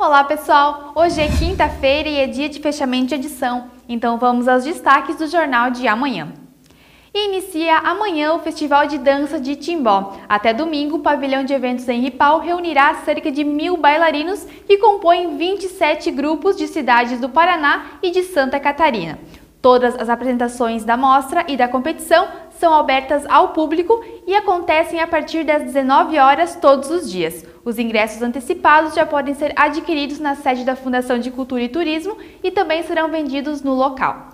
Olá pessoal, hoje é quinta-feira e é dia de fechamento de edição, então vamos aos destaques do jornal de amanhã. Inicia amanhã o Festival de Dança de Timbó. Até domingo, o pavilhão de eventos em Ripal reunirá cerca de mil bailarinos que compõem 27 grupos de cidades do Paraná e de Santa Catarina. Todas as apresentações da mostra e da competição são abertas ao público e acontecem a partir das 19 horas todos os dias. Os ingressos antecipados já podem ser adquiridos na sede da Fundação de Cultura e Turismo e também serão vendidos no local.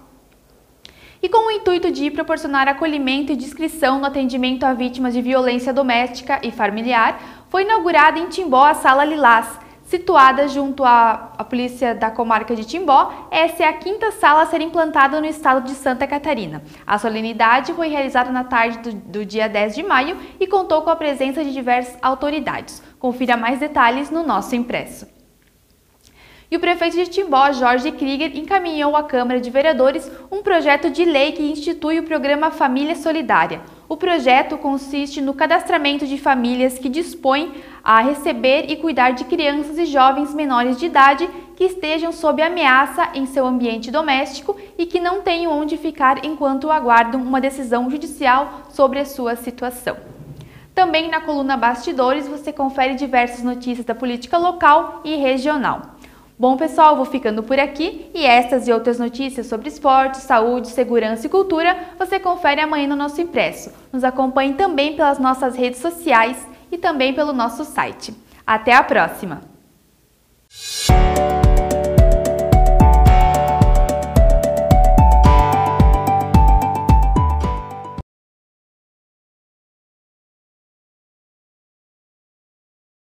E com o intuito de proporcionar acolhimento e discrição no atendimento a vítimas de violência doméstica e familiar, foi inaugurada em Timbó a Sala Lilás, Situada junto à, à, polícia da comarca de Timbó, essa é a quinta sala a ser implantada no estado de Santa Catarina. A solenidade foi realizada na tarde do, do dia 10 de maio e contou com a presença de diversas autoridades. Confira mais detalhes no nosso impresso. E o prefeito de Timbó, Jorge Krieger, encaminhou à Câmara de Vereadores um projeto de lei que institui o programa Família Solidária. O projeto consiste no cadastramento de famílias que dispõem a receber e cuidar de crianças e jovens menores de idade que estejam sob ameaça em seu ambiente doméstico e que não tenham onde ficar enquanto aguardam uma decisão judicial sobre a sua situação. Também na coluna Bastidores você confere diversas notícias da política local e regional. Bom, pessoal, vou ficando por aqui e estas e outras notícias sobre esporte, saúde, segurança e cultura você confere amanhã no nosso impresso. Nos acompanhe também pelas nossas redes sociais e também pelo nosso site. Até a próxima!